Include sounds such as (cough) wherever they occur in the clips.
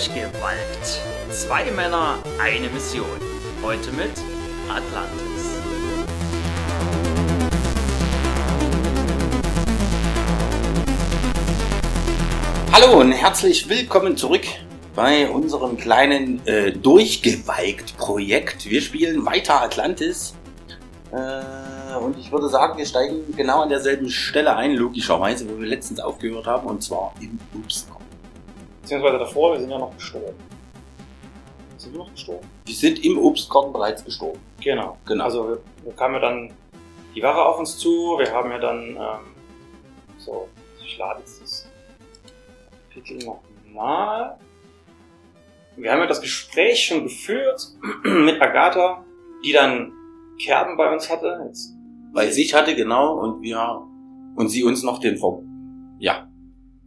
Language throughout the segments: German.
Durchgewalkt. Zwei Männer, eine Mission. Heute mit Atlantis. Hallo und herzlich willkommen zurück bei unserem kleinen äh, Durchgewalkt-Projekt. Wir spielen weiter Atlantis. Äh, und ich würde sagen, wir steigen genau an derselben Stelle ein, logischerweise, wo wir letztens aufgehört haben, und zwar im Obstkorb. Beziehungsweise davor, wir sind ja noch gestorben. Sind wir noch gestorben? Wir sind im Obstkorb bereits gestorben. Genau. Genau. Also wir, wir kamen ja dann die Wache auf uns zu, wir haben ja dann ähm, so, ich lade jetzt das Kapitel nochmal. Wir haben ja das Gespräch schon geführt (clears throat) mit Agatha, die dann Kerben bei uns hatte. Jetzt, bei sich hatte, genau, und wir, und sie uns noch den, Ver- ja,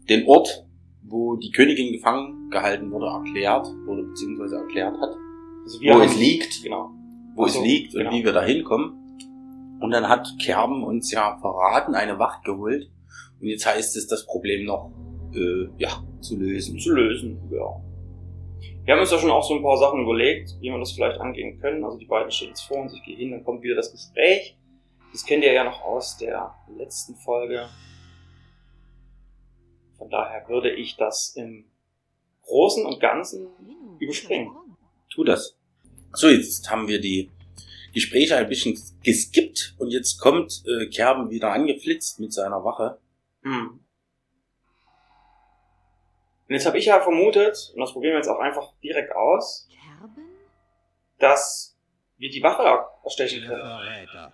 den Ort, wo die Königin gefangen gehalten wurde, erklärt, oder beziehungsweise erklärt hat, also wo es liegt. Genau. wo Ach so, es liegt und genau. wie wir da hinkommen. Und dann hat Kerben uns ja verraten, eine Wacht geholt. Und jetzt heißt es, das Problem noch äh, ja, zu lösen. zu lösen, ja. Wir haben uns ja schon auch so ein paar Sachen überlegt, wie wir das vielleicht angehen können. Also die beiden stehen jetzt vor uns, ich gehe hin, dann kommt wieder das Gespräch. Das kennt ihr ja noch aus der letzten Folge. Von daher würde ich das im Großen und Ganzen überspringen. Tu das. So, jetzt haben wir die Gespräche ein bisschen geskippt und jetzt kommt äh, Kerben wieder angeflitzt mit seiner Wache. Hm. Und jetzt habe ich ja vermutet, und das probieren wir jetzt auch einfach direkt aus, Kerben? dass wir die Wache erstechen können.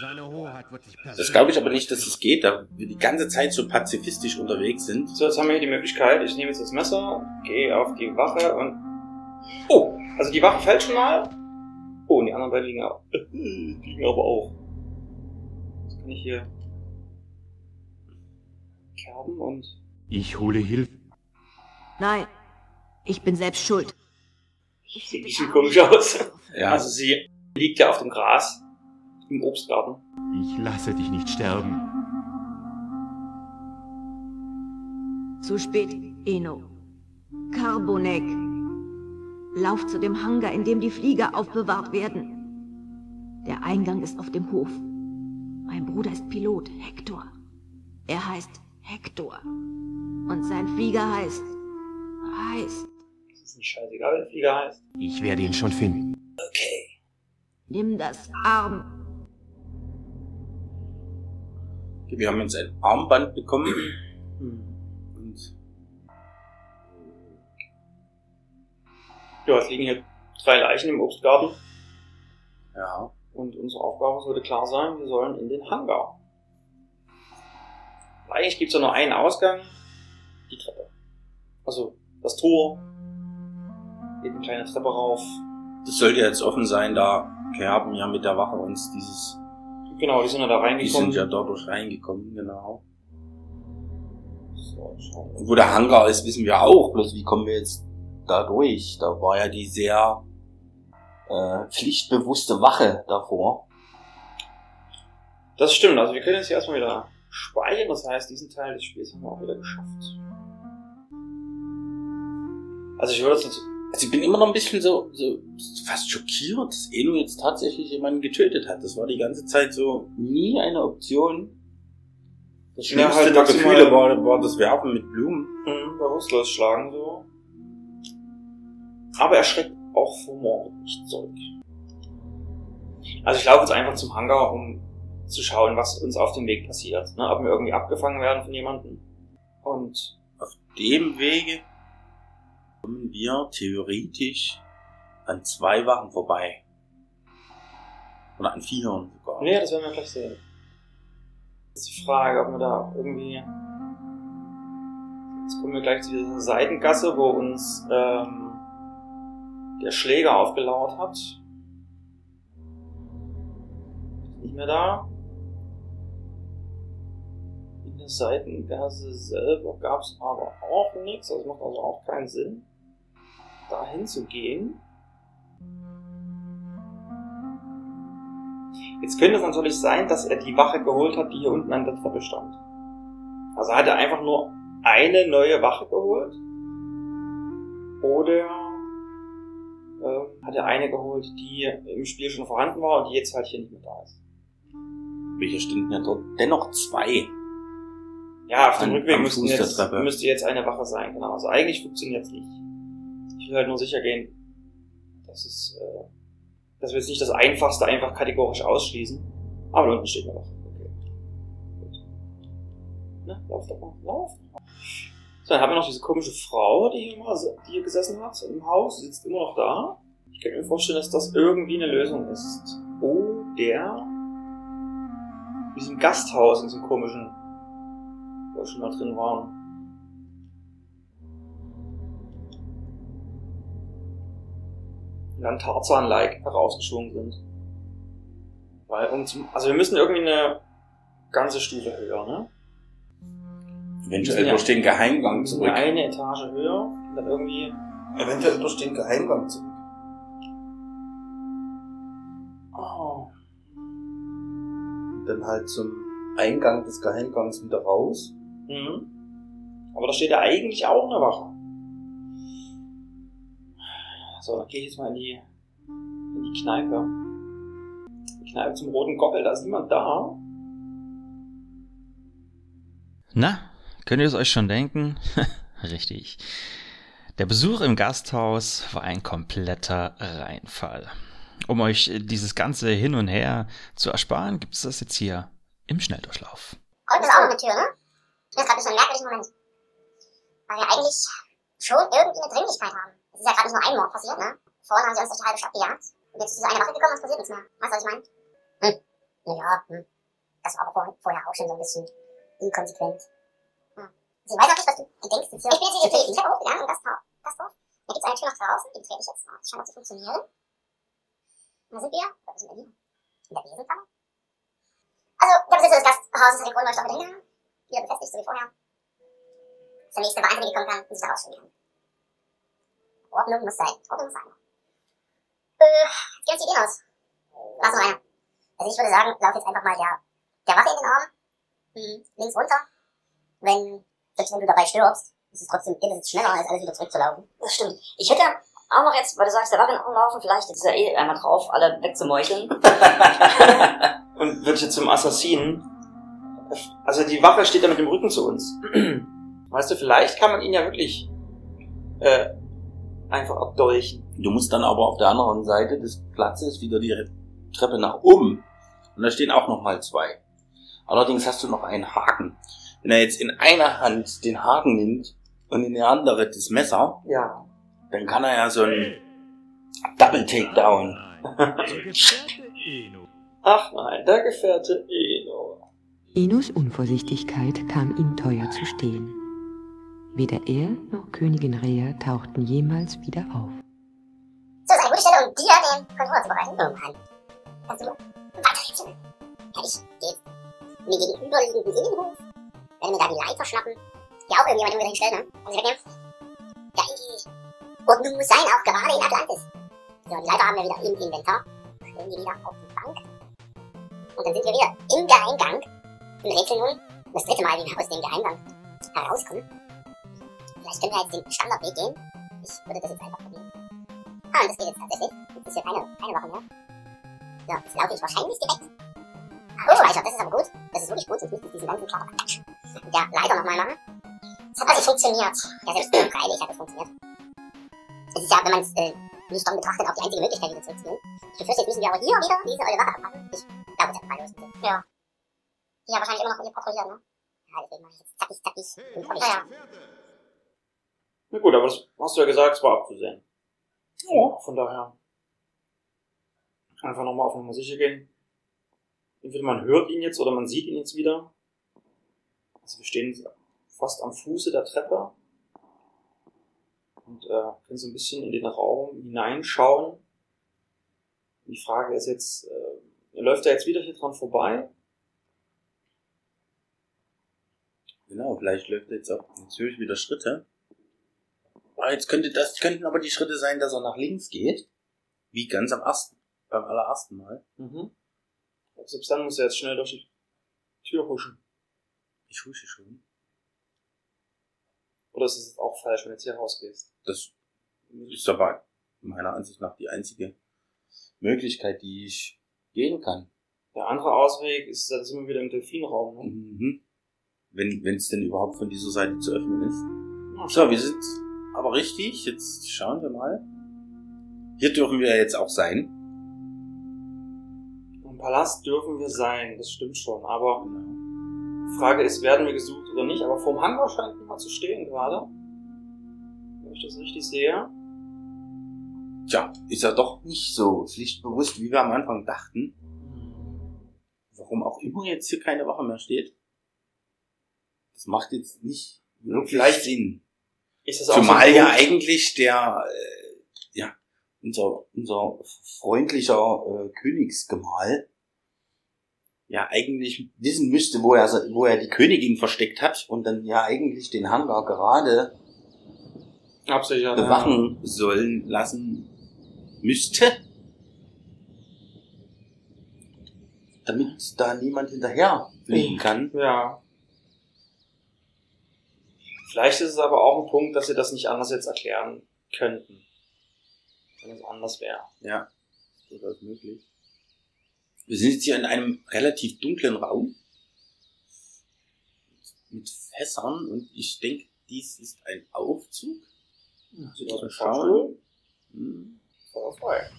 Seine Hoheit wird sich Das glaube ich aber nicht, dass es geht, da wir die ganze Zeit so pazifistisch unterwegs sind. So, jetzt haben wir hier die Möglichkeit. Ich nehme jetzt das Messer, gehe auf die Wache und. Oh! Also die Wache fällt schon mal. Oh, und die anderen beiden liegen auch. liegen aber auch. Jetzt kann ich hier. Kerben und. Ich hole Hilfe. Nein, ich bin selbst schuld. Sieht ein bisschen komisch aus. Ja, Also sie liegt ja auf dem Gras. Im Obstgarten. Ich lasse dich nicht sterben. Zu spät, Eno. Carbonek. Lauf zu dem Hangar, in dem die Flieger aufbewahrt werden. Der Eingang ist auf dem Hof. Mein Bruder ist Pilot, Hector. Er heißt Hector. Und sein Flieger heißt. heißt. Das ist nicht scheißegal, wie der Flieger heißt. Ich werde ihn schon finden. Okay. Nimm das Arm. Wir haben jetzt ein Armband bekommen und Ja, es liegen hier drei Leichen im Obstgarten. ja, Und unsere Aufgabe sollte klar sein, wir sollen in den Hangar. Eigentlich gibt es ja nur einen Ausgang, die Treppe. Also das Tor, geht eine kleine Treppe rauf. das sollte jetzt offen sein, da Kerben ja mit der Wache uns dieses Genau, die sind ja da Die reingekommen. sind ja dadurch reingekommen, genau. so. Und wo der Hangar ist, wissen wir auch. Bloß wie kommen wir jetzt da durch? Da war ja die sehr äh, pflichtbewusste Wache davor. Das stimmt, also wir können jetzt hier erstmal wieder speichern, das heißt, diesen Teil des Spiels haben wir auch wieder geschafft. Also ich würde es jetzt Also ich bin immer noch ein bisschen so, so fast schockiert, dass Eno jetzt tatsächlich jemanden getötet hat. Das war die ganze Zeit so nie eine Option. Das Ja, schlimmste halt der Gefühle war, war das Werfen mit Blumen. hm, bewusstlos schlagen so. Aber er schreckt auch vor Mord nicht zurück. Also ich laufe jetzt einfach zum Hangar, um zu schauen, was uns auf dem Weg passiert. Ne? Ob wir irgendwie abgefangen werden von jemandem. Und Auf dem Wege kommen wir theoretisch an zwei Wachen vorbei. Oder an vieren sogar. nee, das werden wir gleich sehen. Jetzt die Frage, ob wir da irgendwie. Jetzt kommen wir gleich zu dieser Seitengasse, wo uns ähm, der Schläger aufgelauert hat. Ist Nicht mehr da. Seitengasse selber gab es aber auch nichts. Das macht also auch keinen Sinn, dahin zu gehen. Jetzt könnte es natürlich sein, dass er die Wache geholt hat, die hier unten an der Treppe stand. Also hat er einfach nur eine neue Wache geholt Oder äh, hat er eine geholt, die im Spiel schon vorhanden war und die jetzt halt hier nicht mehr da ist. Welche standen ja dort? Dennoch zwei. Ja, auf dem An- Rückweg müssten der jetzt, müsste jetzt eine Wache sein, genau. Also eigentlich funktioniert es nicht. Ich will halt nur sicher gehen, dass es, äh, dass wir jetzt nicht das Einfachste einfach kategorisch ausschließen. Aber da unten steht eine Wache. Okay. Gut. Na, lauf doch mal, lauf. So, dann haben wir noch diese komische Frau, die hier, mal, die hier gesessen hat im Haus, sitzt immer noch da. Ich könnte mir vorstellen, dass das irgendwie eine Lösung ist. Oder in diesem Gasthaus, in diesem komischen, wo wir schon mal drin waren. Und dann Tarzan-like herausgeschwungen sind. Weil, um zum, also wir müssen irgendwie eine ganze Stufe höher, ne? Eventuell Ja. durch den Geheimgang zurück. eine Etage höher und dann irgendwie Eventuell durch den Geheimgang zurück. Oh. Und dann halt zum Eingang des Geheimgangs wieder raus. Mhm. Aber da steht ja eigentlich auch eine Wache. So, dann gehe ich jetzt mal in die, in die Kneipe. Die Kneipe zum roten Gockel, da ist niemand da. Na, könnt ihr es euch schon denken? (laughs) Richtig. Der Besuch im Gasthaus war ein kompletter Reinfall. Um euch dieses ganze Hin und Her zu ersparen, gibt es das jetzt hier im Schnelldurchlauf. Heute ist auch noch eine Tür, ne? Das ist gerade so ein merkwürdiger Moment. Weil wir eigentlich schon irgendwie eine Dringlichkeit haben. Es ist ja gerade nicht nur ein Mord passiert, ne? Vorhin haben sie uns durch die halbe Stadt gejagt. Und jetzt ist diese eine Wache gekommen und es passiert nichts mehr. Weißt du, was ich meine? Hm. Naja, hm. Das war aber vor, vorher auch schon so ein bisschen inkonsequent. Hm. Also ich weiß auch nicht, was du, denkst. Jetzt hier ich bin jetzt hier die Treppe hochgegangen im Gasthaus. Gasthof. Da gibt's eine Tür nach draußen, die betrete ich jetzt. Das scheint auch zu funktionieren. Und da sind wir. Da sind wir hier. In der Besenkammer. Also, der Besitzer des Gasthauses hat den der Hänge wieder befestigt, so wie vorher. Dass der nächste Wahnsinnige kommen kann und sich da rausschwingen kann. Ordnung muss sein. Ordnung muss sein. Äh, jetzt gehen uns die Ideen aus. Was noch einer? Also ich würde sagen, lauf jetzt einfach mal der, der Wache in den Arm. Hm, links runter. Wenn, selbst wenn du dabei stirbst, ist es trotzdem, geht es schneller, als alles wieder zurückzulaufen. Das stimmt. Ich hätte auch noch jetzt, weil du sagst, der Wache laufen, vielleicht ist er eh einmal drauf, alle wegzumeucheln. (laughs) (laughs) Und wird jetzt zum Assassinen. Also die Wache steht da mit dem Rücken zu uns. (clears throat) Weißt du, vielleicht kann man ihn ja wirklich äh, einfach abdolchen. Du musst dann aber auf der anderen Seite des Platzes wieder die Treppe nach oben. Und da stehen auch nochmal zwei. Allerdings hast du noch einen Haken. Wenn er jetzt in einer Hand den Haken nimmt und in der andere das Messer, Ja. dann kann er ja so ein Double Takedown. Der (laughs) Gefährte Eno. Ach nein, der Gefährte Eno. Enos Unvorsichtigkeit kam ihm teuer zu stehen. Weder er noch Königin Rea tauchten jemals wieder auf. So ist eine gute Stelle, um dir den Controller zu bereiten. Oh Mann. Kannst du weiter rätseln? Ja, ich gehe jetzt in den gegenüberliegenden Innenhof, werde mir da die Leiter schnappen, die auch irgendjemand wieder hinstellt, ne? Und sie wegnehmen. Geil. Ordnung muss sein, auch gerade in Atlantis. So, die Leiter haben wir wieder im Inventar. Stellen die wieder auf die Bank. Und dann sind wir wieder im Und rätseln nun das dritte Mal, wie wir aus dem Geheimgang herauskommen. Vielleicht können wir jetzt den Standardweg gehen. Ich würde das jetzt einfach probieren. Ah, und das geht jetzt tatsächlich. Jetzt ist hier keine, keine Wache mehr. So, jetzt laufe ich wahrscheinlich direkt. Ah, Speicher, das ist aber gut. Das ist wirklich gut, sonst müsste ich diesen ganzen Klapperklatsch mit der Leiter nochmal machen. Es hat also funktioniert. Ja, selbst freilich hat es funktioniert. Es ist ja, wenn man es äh, nicht dann betrachtet, auch die einzige Möglichkeit, wieder zurückzugehen. Ich befürchte, jetzt müssen wir aber hier wieder diese eure Wache abpacken. Ich glaube, es hat mal los. Ja. Die ja wahrscheinlich immer noch hier patrouillieren, ne? Ja, deswegen mache ich jetzt zackig, zackig. Und ja, ja. Na gut, aber das hast du ja gesagt, es war abzusehen. Ja. Von daher. Einfach nochmal auf Nummer sicher gehen. Entweder man hört ihn jetzt oder man sieht ihn jetzt wieder. Also wir stehen fast am Fuße der Treppe. Und äh, können so ein bisschen in den Raum hineinschauen. Die Frage ist jetzt, äh, läuft er jetzt wieder hier dran vorbei? Genau, vielleicht läuft er jetzt auch. Jetzt höre ich wieder Schritte. Ah, jetzt könnte das könnten aber die Schritte sein, dass er nach links geht. Wie ganz am ersten, beim allerersten Mal. Mhm. Selbst dann muss er jetzt schnell durch die Tür huschen. Ich husche schon. Oder ist es jetzt auch falsch, wenn du jetzt hier rausgehst? Das Ist aber meiner Ansicht nach die einzige Möglichkeit, die ich gehen kann. Der andere Ausweg ist, da sind wir wieder im Delfinraum. Ne? Mhm. Wenn es denn überhaupt von dieser Seite zu öffnen ist. So, wir sind aber richtig. Jetzt schauen wir mal. Hier dürfen wir jetzt auch sein. Im Palast dürfen wir sein, das stimmt schon. Aber die Frage ist, werden wir gesucht oder nicht? Aber vorm Hangar scheint niemand zu stehen gerade. Wenn ich das richtig sehe. Tja, ist ja doch nicht so pflichtbewusst, wie wir am Anfang dachten. Warum auch immer jetzt hier keine Wache mehr steht. Das macht jetzt nicht Vielleicht Sinn. Ist das auch so Zumal ein ja eigentlich der, äh, ja, unser, unser freundlicher äh, Königsgemahl ja eigentlich wissen müsste, wo er, wo er die Königin versteckt hat und dann ja eigentlich den Hangar gerade absichern. bewachen sollen lassen müsste. Damit da niemand hinterher fliegen kann. Ja. Vielleicht ist es aber auch ein Punkt, dass sie das nicht anders jetzt erklären könnten. Wenn es anders wäre. Ja, ist durchaus möglich. Wir sind jetzt hier in einem relativ dunklen Raum mit Fässern und ich denke, dies ist ein Aufzug. Sieht aus Mal ein schauen. Hm, Feuer frei.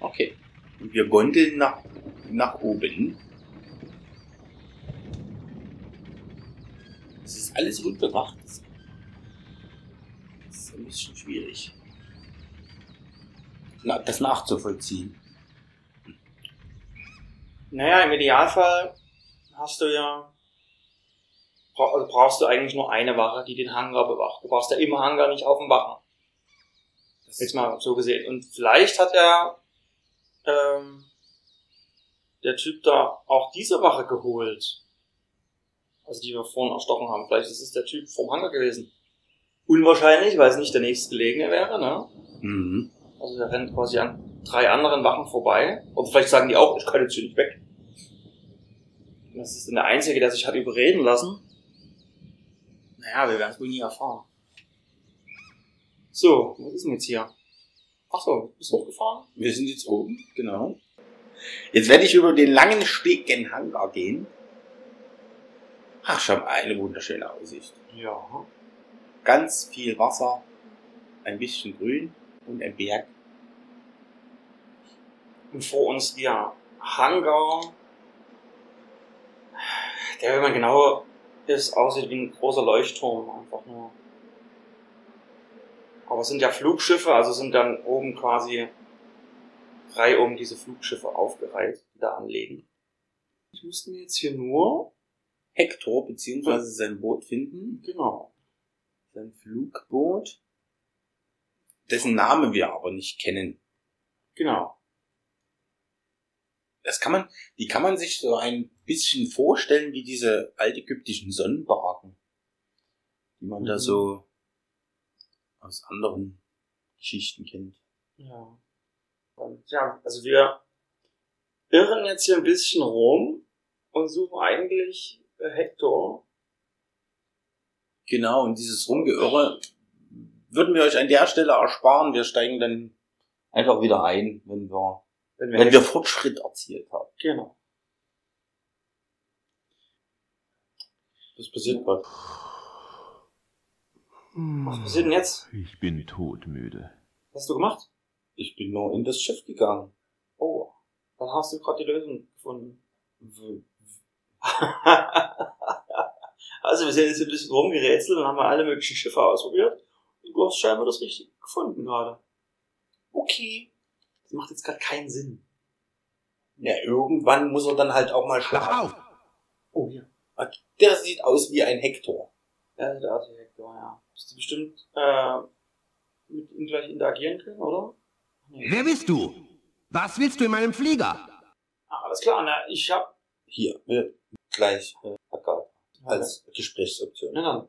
Okay. Und wir gondeln nach, nach oben. Es ist alles unbewacht. Das ist ein bisschen schwierig. Na, das nachzuvollziehen. Naja, im Idealfall hast du ja, also brauchst du eigentlich nur eine Wache, die den Hangar bewacht. Du brauchst ja im Hangar nicht auf dem Wachen. Jetzt mal so gesehen. Und vielleicht hat er ähm, der Typ da auch diese Wache geholt. Also die wir vorhin erstochen haben. Vielleicht ist es der Typ vom Hangar gewesen. Unwahrscheinlich, weil es nicht der nächstgelegene wäre, ne? Mhm. Also der rennt quasi an drei anderen Wachen vorbei. Und vielleicht sagen die auch, ich kann jetzt hier nicht weg. Das ist dann der Einzige, der sich hat überreden lassen. Naja, wir werden es wohl nie erfahren. So, was ist denn jetzt hier? Ach so, bist du hochgefahren? Wir sind jetzt oben, genau. Jetzt werde ich über den langen Steg gen Hangar gehen. Ach, mal, eine wunderschöne Aussicht. Ja. Ganz viel Wasser, ein bisschen Grün und ein Berg. Und vor uns der Hangar, der, wenn man genau ist, aussieht wie ein großer Leuchtturm. Einfach nur. Aber es sind ja Flugschiffe, also sind dann oben quasi reihum diese Flugschiffe aufgereiht, die da anlegen. Ich müsste mir jetzt hier nur, Hector beziehungsweise sein Boot finden. genau, Sein Flugboot. Dessen Name wir aber nicht kennen. genau, Das kann man, die kann man sich so ein bisschen vorstellen wie diese altägyptischen Sonnenbarken, die man da Mhm. so aus anderen Geschichten kennt. ja. Und ja, also wir irren jetzt hier ein bisschen rum und suchen eigentlich Hector. Genau, und dieses Rumgeirre würden wir euch an der Stelle ersparen. Wir steigen dann einfach wieder ein, wenn wir, Wenn wir, wenn wir Fortschritt erzielt haben. genau. Das passiert was. Was passiert denn jetzt? Ich bin todmüde. Was hast du gemacht? Ich bin nur in das Schiff gegangen. Oh, dann hast du gerade die Lösung gefunden. (laughs) also wir sind jetzt ein bisschen rumgerätselt und haben mal alle möglichen Schiffe ausprobiert. Und du hast scheinbar das Richtige gefunden gerade. Okay. Das macht jetzt gerade keinen Sinn. Ja, irgendwann muss er dann halt auch mal schlafen. Oh, hier. Der sieht aus wie ein Hector. Ja, der Architektor, ja. Bist du bestimmt äh, mit ihm gleich interagieren können, oder? Nee. Wer bist du? Was willst du in meinem Flieger? Ah, alles klar, na, ich hab. Hier, wir gleich äh, Agatha als Gesprächsoption. Na dann.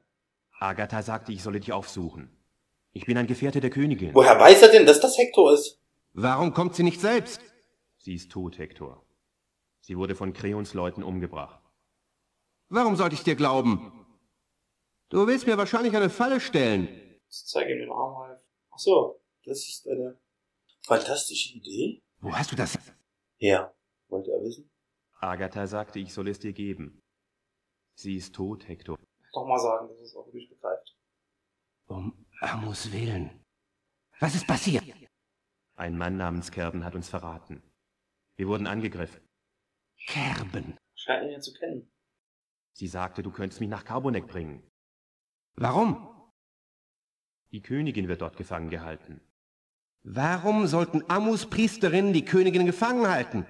Agatha sagte, ich solle dich aufsuchen. Ich bin ein Gefährte der Königin. Woher weiß er denn, dass das Hector ist? Warum kommt sie nicht selbst? Sie ist tot, Hector. Sie wurde von Creons Leuten umgebracht. Warum sollte ich dir glauben? Du willst mir wahrscheinlich eine Falle stellen. Ich zeige ihm den Arm, Ralf. Ach so. Das ist eine fantastische Idee. Wo hast du das? Ja. Wollt ihr wissen? Agatha sagte, ich soll es dir geben. Sie ist tot, Hector. Doch mal sagen, dass es auch wirklich begreift. Um Amos Willen. Was ist passiert? Ein Mann namens Kerben hat uns verraten. Wir wurden angegriffen. Kerben? Scheint ihn ja zu kennen. Sie sagte, du könntest mich nach Carbonek bringen. Warum? Die Königin wird dort gefangen gehalten. Warum sollten Amus Priesterinnen die Königin gefangen halten?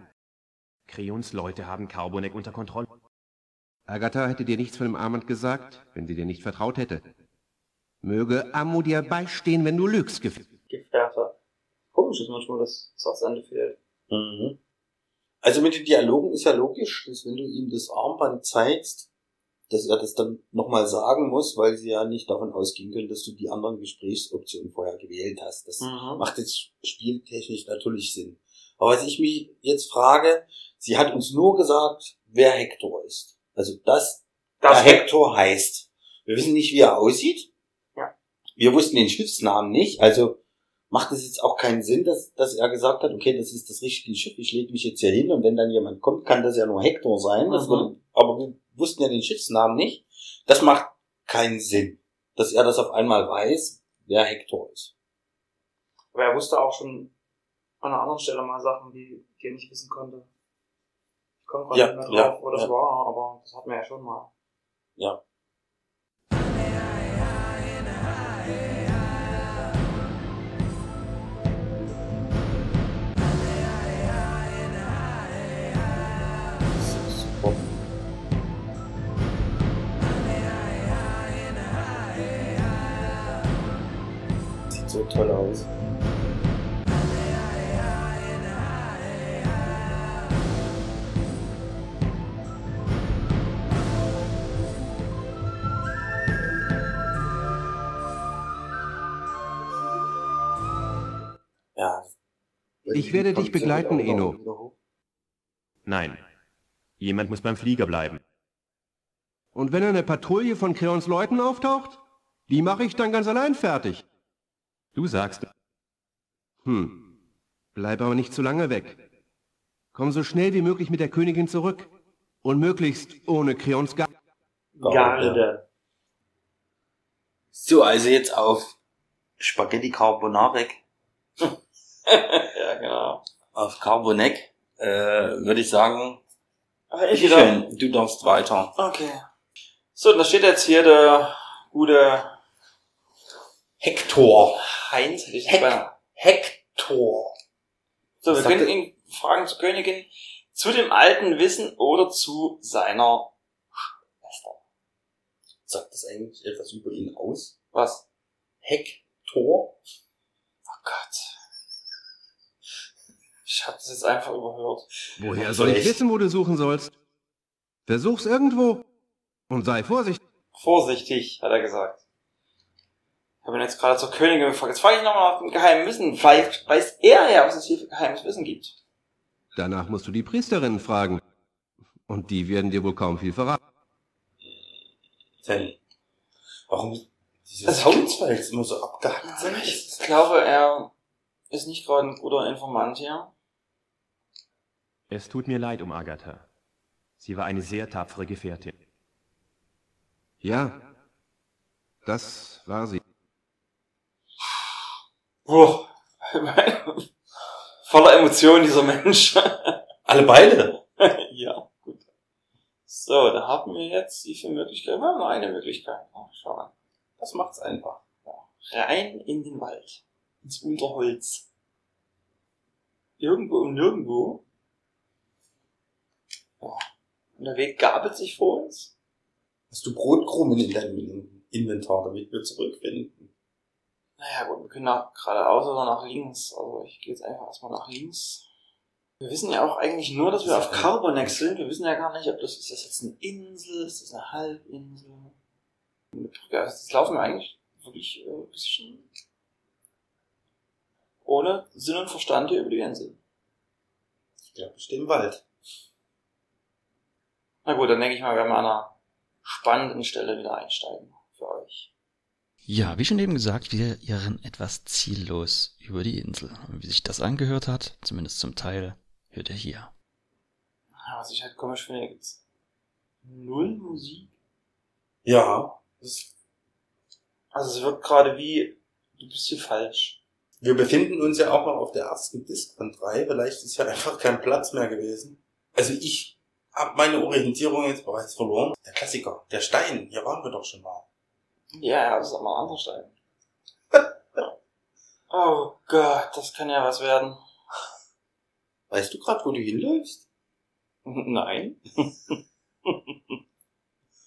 Kreons Leute haben Carbonek unter Kontrolle. Agatha hätte dir nichts von dem Armand gesagt, wenn sie dir nicht vertraut hätte. Möge Amu dir beistehen, wenn du lügst, Gef Gefährter. Komisch ist manchmal, dass das Satzende fehlt. Mhm. Also mit den Dialogen ist ja logisch, dass wenn du ihm das Armband zeigst, dass er das dann nochmal sagen muss, weil sie ja nicht davon ausgehen können, dass du die anderen Gesprächsoptionen vorher gewählt hast. Das Mhm. macht jetzt spieltechnisch natürlich Sinn. Aber was ich mich jetzt frage, sie hat uns nur gesagt, wer Hector ist. Also das, Das der Hector heißt. Wir wissen nicht, wie er aussieht. Ja. Wir wussten den Schiffsnamen nicht, also macht es jetzt auch keinen Sinn, dass, dass er gesagt hat, okay, das ist das richtige Schiff, ich lege mich jetzt hier hin und wenn dann jemand kommt, kann das ja nur Hector sein. Mhm. würde, aber wir wussten ja den Schiffsnamen nicht. Das macht keinen Sinn, dass er das auf einmal weiß, wer Hector ist. Aber er wusste auch schon an einer anderen Stelle mal Sachen, die, die er nicht wissen konnte. Ich komme gerade Ja, nicht mehr drauf, ja, wo das ja. war, aber das hatten wir ja schon mal. Ja. So toll aus. Ich werde dich begleiten, Eno. Nein. Jemand muss beim Flieger bleiben. Und wenn eine Patrouille von Creons Leuten auftaucht, die mache ich dann ganz allein fertig. Du sagst, Hm. Bleib aber nicht zu lange weg. Komm so schnell wie möglich mit der Königin zurück. Und möglichst ohne Creons Ga Garde. So, also jetzt auf Spaghetti Carbonarek. (laughs) auf Carbonek, äh, würde ich sagen, Aber ich schön, du darfst weiter. Okay. So, und da steht jetzt hier der gute Hector. Heinz. hätte ich Heck- beinahe- Hector. So, wir können sagt er? ihn fragen zur Königin zu dem alten Wissen oder zu seiner Schwester. Sagt das eigentlich etwas über ihn aus? Was? Hector? Oh Gott. Ich hab das jetzt einfach überhört. Woher soll ich wissen, wo du suchen sollst? Versuch's irgendwo. Und sei vorsichtig. Vorsichtig, hat er gesagt. Ich habe ihn jetzt gerade zur Königin gefragt. Jetzt frage ich nochmal nach dem geheimen Wissen. Vielleicht weiß er ja, was es hier für geheimes Wissen gibt. Danach musst du die Priesterinnen fragen. Und die werden dir wohl kaum viel verraten. Denn warum diese Soundsfiles immer so abgehackt sind? Ich glaube, er ist nicht gerade ein guter Informant hier. Es tut mir leid um Agatha. Sie war eine sehr tapfere Gefährtin. Ja, das war sie. Boah. (laughs) Voller Emotionen, dieser Mensch. (laughs) Alle beide? ja, gut. So, da haben wir jetzt wie viele Möglichkeiten? Wir haben nur eine Möglichkeit. Oh, schau mal. Das macht's einfach. Ja. Rein in den Wald. Ins Unterholz. Irgendwo und nirgendwo. Ja. Und der Weg gabelt sich vor uns. Hast du Brotkrumen in deinem Inventar, damit wir zurückfinden? Naja gut, wir können nach geradeaus oder nach links. Also ich gehe jetzt einfach erstmal nach links. Wir wissen ja auch eigentlich nur, dass wir auf Carbonex sind. Wir wissen ja gar nicht, ob das ist das jetzt eine Insel, ist das eine Halbinsel. Also das laufen wir eigentlich wirklich äh, ein bisschen ohne Sinn und Verstand hier über die Insel. Ich glaube, ich stehe im Wald. Na gut, dann denke ich mal, werden wir an einer spannenden Stelle wieder einsteigen für euch. Ja, wie schon eben gesagt, wir irren etwas ziellos über die Insel. Und wie sich das angehört hat, zumindest zum Teil, hört ihr hier. Ja, was ich halt komisch finde, gibt's null Musik. Ja. Das, also es wirkt gerade wie, du bist hier falsch. Wir befinden uns ja auch noch auf der ersten Disk von drei. Vielleicht ist ja (laughs) einfach kein Platz mehr gewesen. Also ich habe meine Orientierung jetzt bereits verloren. Der Klassiker, der Stein, hier waren wir doch schon mal. Ja, ja, das ist mal ein anderer Stein. (laughs) oh Gott, das kann ja was werden. Weißt du gerade, wo du hinläufst? (laughs) Nein.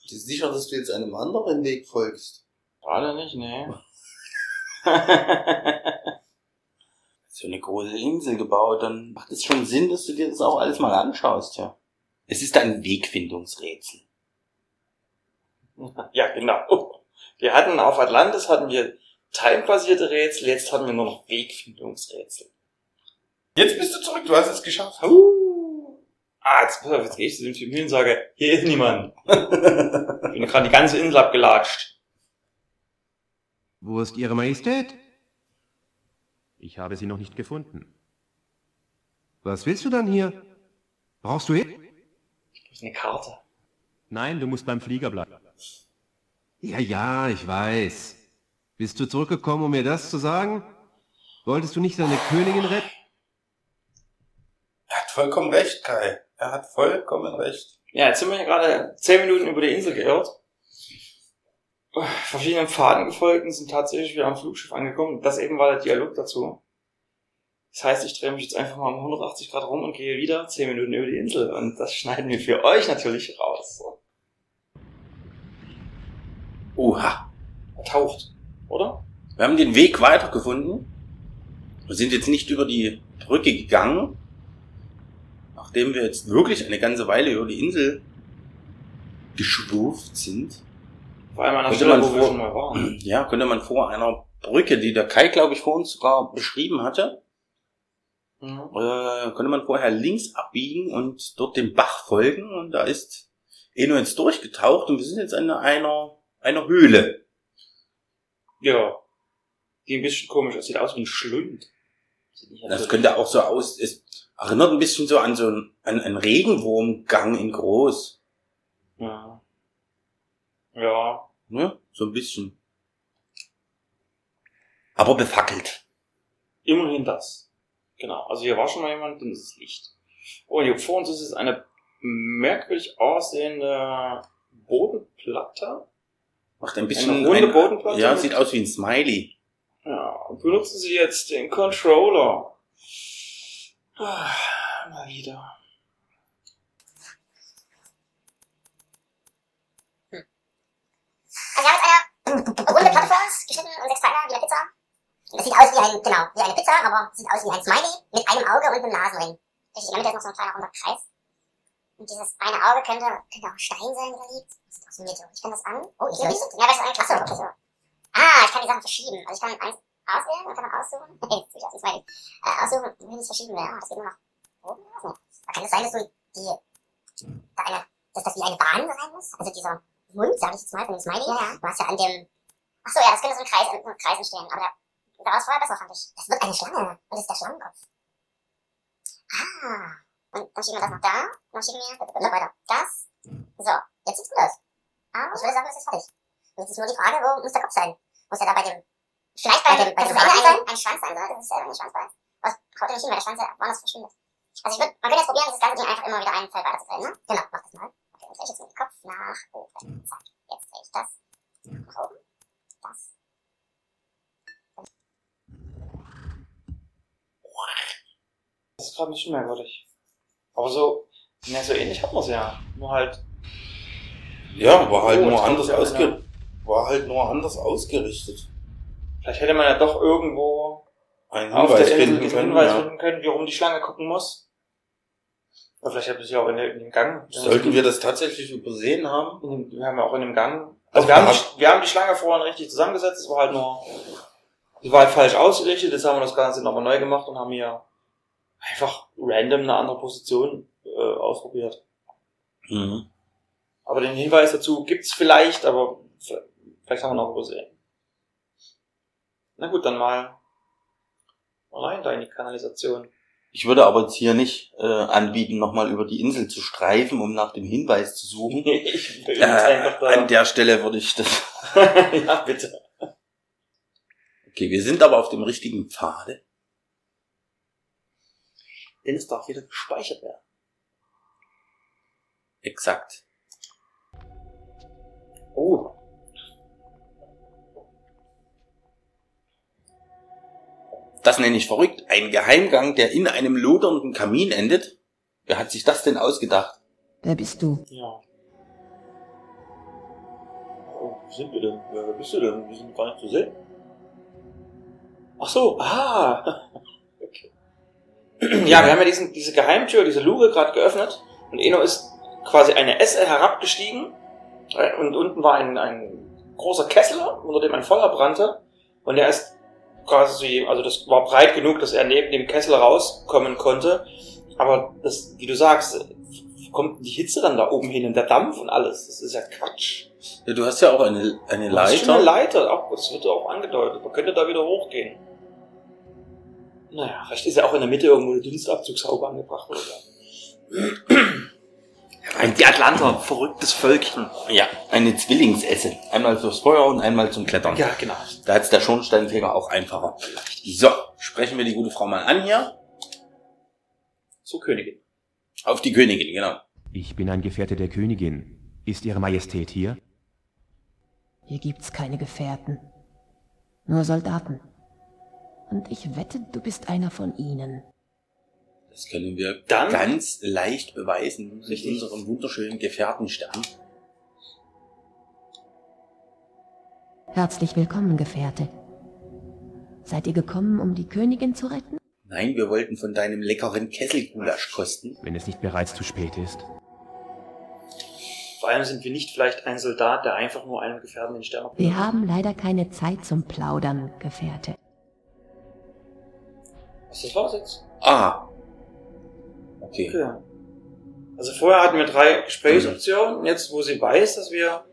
Bist du sicher, dass du jetzt einem anderen Weg folgst? Gerade nicht, nee. (laughs) so eine große Insel gebaut, dann macht es schon Sinn, dass du dir das auch alles mal anschaust, ja. Es ist ein Wegfindungsrätsel. ja, genau. Wir hatten auf Atlantis hatten wir timebasierte Rätsel, jetzt haben wir nur noch Wegfindungsrätsel. Jetzt bist du zurück, du hast es geschafft. Uh. Ah, jetzt, pass auf, jetzt gehe ich zu dem Typen hin und sage, hier ist niemand. ich bin gerade die ganze Insel abgelatscht. Wo ist Ihre Majestät? Ich habe sie noch nicht gefunden. Was willst du dann hier? Brauchst du hin? Eine Karte. Nein, du musst beim Flieger bleiben. Ja, ja, ich weiß. Bist du zurückgekommen, um mir das zu sagen? Wolltest du nicht deine Königin retten? Er hat vollkommen recht, Kai. Er hat vollkommen recht. Ja, jetzt sind wir hier gerade zehn Minuten über die Insel geirrt. Verschiedenen Pfaden gefolgt und sind tatsächlich wieder am Flugschiff angekommen. Das eben war der Dialog dazu. Das heißt, ich drehe mich jetzt einfach mal um 180 Grad rum und gehe wieder 10 Minuten über die Insel. Und das schneiden wir für euch natürlich raus. Oha. Er taucht, oder? Wir haben den Weg weitergefunden. Wir sind jetzt nicht über die Brücke gegangen. Nachdem wir jetzt wirklich eine ganze Weile über die Insel geschwurft sind. Vor allem an der Stelle, man wo wir schon mal waren. Ja, könnte man vor einer Brücke, die der Kai, glaube ich, vor uns sogar beschrieben hatte, Mhm. äh, könnte man vorher links abbiegen und dort dem Bach folgen und da ist Eno jetzt durchgetaucht und wir sind jetzt an einer, einer Höhle. Ja. Die ein bisschen komisch aussieht. Sieht aus wie ein Schlund. Das könnte auch so aus, es erinnert ein bisschen so an so einen, an einen Regenwurmgang in groß. Ja. Ja. Ne? So ein bisschen. Aber befackelt. Immerhin das. Genau. Also hier war schon mal jemand, dann ist es Licht. Oh, hier vor uns ist es eine merkwürdig aussehende Bodenplatte. Macht ein bisschen Eine runde ein- Bodenplatte Ja, mit- sieht aus wie ein Smiley. Ja, und benutzen Sie jetzt den Controller. Ah, mal wieder. Also wir haben jetzt eine runde Platte vor uns, geschnitten und sechs Teile wie eine Pizza. Das sieht aus wie ein, genau, wie eine Pizza, aber sieht aus wie ein Smiley mit einem Auge und einem Nasenring. Richtig, Mitte ist noch so ein kleiner runder Kreis. Und dieses eine Auge könnte, könnte auch ein Stein sein, der liegt. Das sieht aus wie Mitte. Ich kann das an. Oh, hier liegt. Ja, das ist eigentlich. Achso, okay, so. Ah, ich kann die Sachen verschieben. Also ich kann eins auswählen und kann dann aussuchen. (laughs) Jetzt bin ich aus dem Smiley. Äh, aussuchen, wohin ich es verschieben will. Ah, das geht nur nach oben oder? Nee. Da kann es sein, dass du die, da eine, dass das wie eine Bahn sein muss. Also dieser Mund, sag ich jetzt mal, von dem Smiley. Ja, ja. Du hast ja an dem, ach so, ja, das könnte so ein Kreis, so ein Kreis entstehen. Aber der, da war besser, fand ich. Das wird eine Schlange. Und das ist der Schlangenkopf. Ah. Und dann schieben wir das noch da. Dann schieben wir noch weiter. Das. So. Jetzt sieht's gut aus. Aber ich würde sagen, es ist fertig. Und jetzt ist nur die Frage, wo muss der Kopf sein? Muss er da bei dem, vielleicht bei, dem, bei dem Ende ein, ein Schwanz sein, oder? Das ist selber ein Schwanzbein. Was haut er nicht hin, weil der Schwanz ja woanders verschwindet. Also ich würde, man könnte jetzt probieren, das ganze Ding einfach immer wieder ein Feld weiter zu drehen, ne? Genau, mach das mal. Okay, dann drehe ich jetzt mit dem Kopf nach oben. Zack. Jetzt drehe ich das nach oben. Das. Das ist gerade ein bisschen merkwürdig. Aber so, ja, so ähnlich hat man es ja. Nur halt, Ja, war halt Oh, nur anders kommt ja ausge genau. war halt nur anders ausgerichtet. vielleicht hätte man ja doch irgendwo Ein auf Hinweis der Insel finden können. Hinweis Ja. finden können, wie rum die Schlange gucken muss. Oder vielleicht hat es ja auch in, der, dem Gang. Sollten wir das tatsächlich übersehen haben? Dem, wir haben ja auch in dem Gang. Also wir haben, die, wir haben die Schlange vorhin richtig zusammengesetzt, es war halt nur, war halt falsch ausgerichtet, jetzt haben wir das Ganze nochmal neu gemacht und haben hier einfach random eine andere Position äh, ausprobiert. Mhm. Aber den Hinweis dazu gibt's vielleicht, aber vielleicht haben wir noch übersehen. Na gut, dann mal allein da in die Kanalisation. Ich würde aber jetzt hier nicht äh, anbieten, nochmal über die Insel zu streifen, um nach dem Hinweis zu suchen. (laughs) ich will Äh, jetzt einfach da. an der Stelle würde ich das. (laughs) ja, bitte. Okay, wir sind aber auf dem richtigen Pfade. Denn es darf wieder gespeichert werden. Exakt. Oh. Das nenne ich verrückt. Ein Geheimgang, der in einem lodernden Kamin endet. Wer hat sich das denn ausgedacht? Wer bist du? Ja. Oh, wo sind wir denn? Wer bist du denn? Wir sind gar nicht zu sehen. Ach so, ah. (laughs) okay. Ja, wir haben ja diesen, diese Geheimtür, diese Luke gerade geöffnet und Eno ist quasi eine Esse herabgestiegen äh, und unten war ein, ein großer Kessel, unter dem ein Feuer brannte und er ist quasi, also das war breit genug, dass er neben dem Kessel rauskommen konnte, aber das, wie du sagst, kommt die Hitze dann da oben hin und der Dampf und alles, das ist ja Quatsch. Ja, du hast ja auch eine, eine Das ist schon eine Leiter. Leiter, auch, das wird auch angedeutet. Man könnte da wieder hochgehen. Naja, vielleicht ist ja auch in der Mitte irgendwo eine Dienstabzugshaube angebracht oder so. Ein Die Atlanter, verrücktes Völkchen. Ja, eine Zwillingsesse. Einmal fürs Feuer und einmal zum Klettern. Ja, genau. Da hat's der Schornsteinfeger auch einfacher. So, sprechen wir die gute Frau mal an hier. Zur Königin. Auf die Königin, genau. Ich bin ein Gefährte der Königin. Ist Ihre Majestät hier? Hier gibt's keine Gefährten. Nur Soldaten. Und ich wette, du bist einer von ihnen. Das können wir Dann- ganz leicht beweisen mit unserem wunderschönen Gefährtenstern. Herzlich willkommen, Gefährte. Seid ihr gekommen, um die Königin zu retten? Nein, wir wollten von deinem leckeren Kesselgulasch kosten. Wenn es nicht bereits zu spät ist. Vor allem sind wir nicht vielleicht ein Soldat, der einfach nur einem Gefährten den Stern Wir haben leider keine Zeit zum Plaudern, Gefährte. Was das war's jetzt? Ah. Okay. Okay. Also vorher hatten wir drei Gesprächsoptionen. und Jetzt, wo sie weiß, dass wir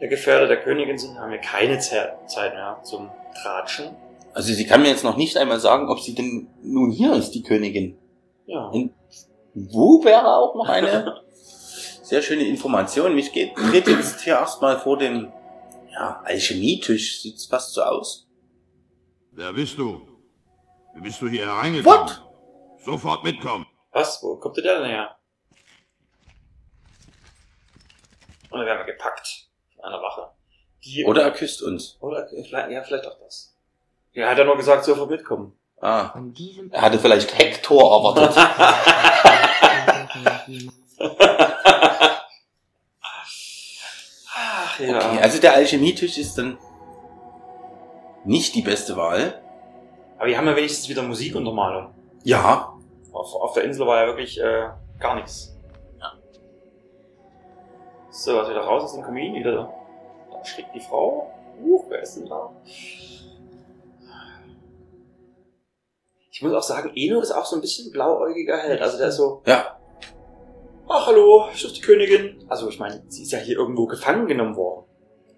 der Gefährte der Königin sind, haben wir keine Ze- Zeit mehr zum Tratschen. Also sie kann mir jetzt noch nicht einmal sagen, ob sie denn nun hier ist, die Königin. Ja. Und wo wäre auch noch eine (laughs) sehr schöne Information. Ich gehe tritt jetzt hier erstmal vor den ja, Alchemietisch. Sieht's fast so aus. Wer bist du? Wie bist du hier hereingekommen? What? Sofort mitkommen. Was? Wo kommt der denn her? Und dann werden wir gepackt von einer Wache. Die Oder er küsst uns. Oder vielleicht- ja, vielleicht auch das. Ja, hat er nur gesagt, sofort mitkommen. Ah. Er hatte vielleicht Hector erwartet. (laughs) Ach ja. Okay, also der Alchemietisch ist dann nicht die beste Wahl. Aber wir haben ja wenigstens wieder Musikuntermalung. Ja. Auf, auf der Insel war ja wirklich äh, gar nichts. Ja. So, was wieder raus aus dem Kamin, wieder da. Da schlägt die Frau. Uh, wer ist denn da? Ich muss auch sagen, Eno ist auch so ein bisschen blauäugiger Held. Also der ist so, Ja. ach hallo, ich suche die Königin. Also ich meine, sie ist ja hier irgendwo gefangen genommen worden.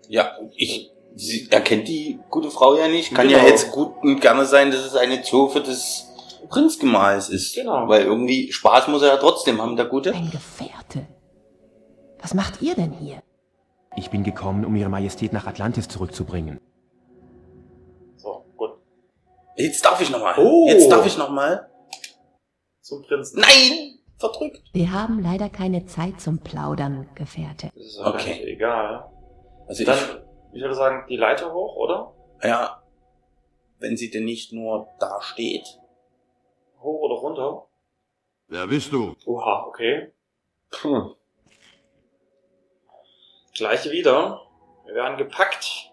Ja, ich, sie erkennt die gute Frau ja nicht. Kann ja Genau. jetzt gut und gerne sein, dass es eine Zofe des Prinzgemahls ist. Genau. Weil irgendwie Spaß muss er ja trotzdem haben, der Gute. ein Gefährte. Was macht ihr denn hier? Ich bin gekommen, um Ihre Majestät nach Atlantis zurückzubringen. So, gut. Jetzt darf ich nochmal. Oh. Jetzt darf ich nochmal. Zum Prinzen. Nein! Verdrückt. Wir haben leider keine Zeit zum Plaudern, Gefährte. Das ist Okay. egal. Also Dann, ich würde sagen, die Leiter hoch, oder? ich, ja, wenn sie denn nicht nur da steht. Hoch oder runter? Wer bist du? Oha, okay. Puh. Gleiche wieder. Wir werden gepackt.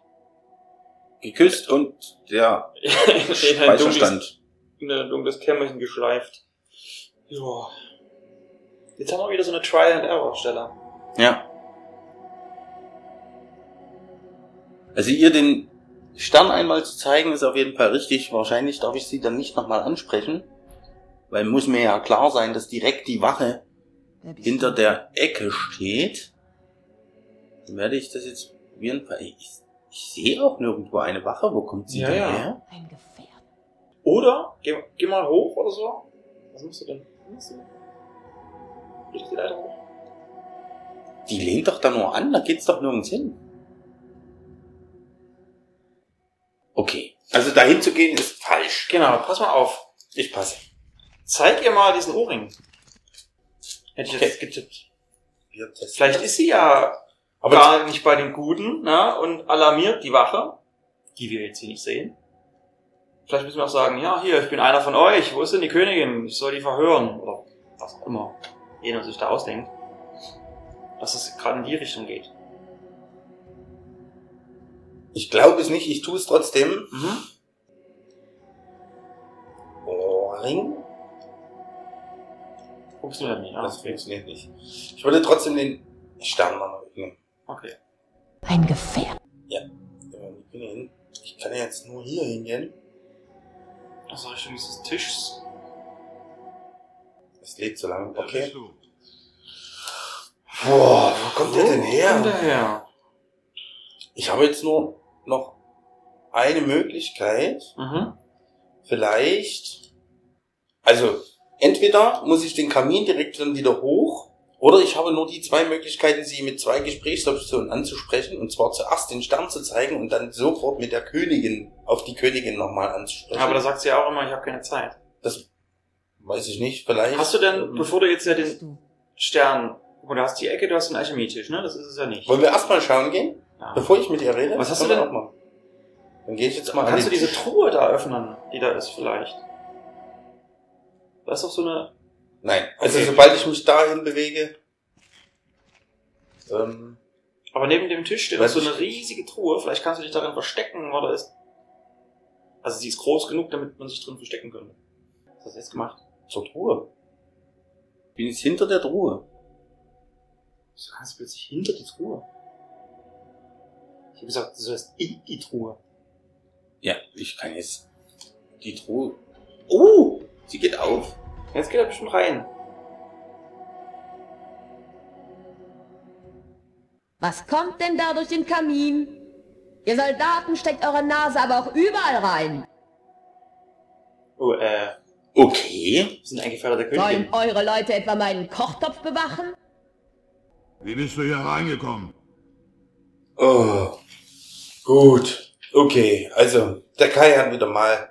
Geküsst und der (laughs) in ein dunkles, in ein dunkles Kämmerchen geschleift. Ja. Jetzt haben wir wieder so eine Trial-and-Error-Stelle. Ja. Also ihr den Stern einmal zu zeigen, ist auf jeden Fall richtig. Wahrscheinlich darf ich sie dann nicht nochmal ansprechen. Weil muss mir ja klar sein, dass direkt die Wache hinter der Ecke steht. Dann werde ich das jetzt probieren. Ich Ich sehe auch nirgendwo eine Wache. Wo kommt sie Ja, denn ja. her? Oder, geh, geh mal hoch oder so. Was musst du denn? Was musst du? Geht die Leiter hoch? Die lehnt doch da nur an, da geht's doch nirgends hin. Dahin zu gehen ist falsch. Genau, pass mal auf. Ich passe. Zeig ihr mal diesen Ohrring. Hätte ich Okay. jetzt getippt. Vielleicht ist sie ja Aber gar nicht bei den Guten ne, und alarmiert die Wache, die wir jetzt hier nicht sehen. Vielleicht müssen wir auch sagen, ja, hier, ich bin einer von euch. Wo ist denn die Königin? Ich soll die verhören. Oder was auch immer. Jeder sich da ausdenkt. Dass es gerade in die Richtung geht. Ich glaube es nicht, ich tue es trotzdem. Mhm. Ohrring? Funktioniert nicht. Ah, Das okay. funktioniert nicht. Ich würde trotzdem den Stern noch mitnehmen. okay. Ein Gefährt. Ja, ich bin hin. Ich kann ja jetzt nur hier hingehen. Das ist Richtung dieses Tischs. Es lädt so lange. Okay. Boah, wo kommt der denn Kommt her? der her? Ich habe jetzt nur noch eine Möglichkeit. Mhm. Vielleicht. Also, entweder muss ich den Kamin direkt dann wieder hoch, oder ich habe nur die zwei Möglichkeiten, sie mit zwei Gesprächsoptionen anzusprechen, und zwar zuerst den Stern zu zeigen und dann sofort mit der Königin, auf die Königin nochmal anzusprechen. Aber da sagt sie ja auch immer, ich habe keine Zeit. das weiß ich nicht, vielleicht. Hast du denn, Ähm, bevor du jetzt ja den Stern, wo du hast die Ecke, du hast den Alchemietisch, ne? Das ist es ja nicht. Wollen wir erstmal schauen gehen, Ja. bevor ich mit ihr rede? Was hast du denn-. Dann gehe ich jetzt mal Kannst du diese. Truhe da öffnen, die da ist vielleicht? Da ist doch so eine... Nein, also Okay. sobald ich mich dahin bewege, ähm, Aber neben dem Tisch steht so eine riesige Truhe. Vielleicht kannst du dich darin verstecken, oder ist... Also sie ist groß genug, damit man sich drin verstecken könnte. Was hast du jetzt gemacht? zur Truhe. Bin jetzt hinter der Truhe. Du kannst plötzlich hinter die Truhe. Ich habe gesagt, du sollst in die Truhe. Ja, ich kann jetzt die Truhe. Oh, sie geht auf. Jetzt geht er bestimmt rein. Was kommt denn da durch den Kamin? Ihr Soldaten steckt eure Nase aber auch überall rein. Oh, äh, Okay. sind ein Gefährder der Königin. Sollen eure Leute etwa meinen Kochtopf bewachen? Wie bist du hier reingekommen? Oh, gut. Okay, also der Kai hat wieder mal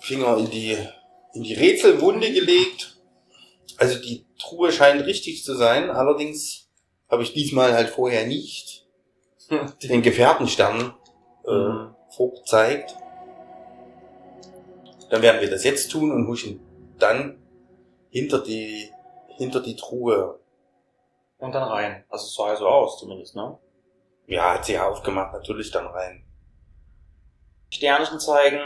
Finger in die in die Rätselwunde gelegt. Also die Truhe scheint richtig zu sein. Allerdings habe ich diesmal halt vorher nicht (laughs) den Gefährtenstern äh, Mhm. vorgezeigt. Dann werden wir das jetzt tun und huschen dann hinter die hinter die Truhe. Und dann rein. Also es sah ja so aus zumindest, ne? Ja, hat sie ja aufgemacht, natürlich dann rein. Sternchen zeigen.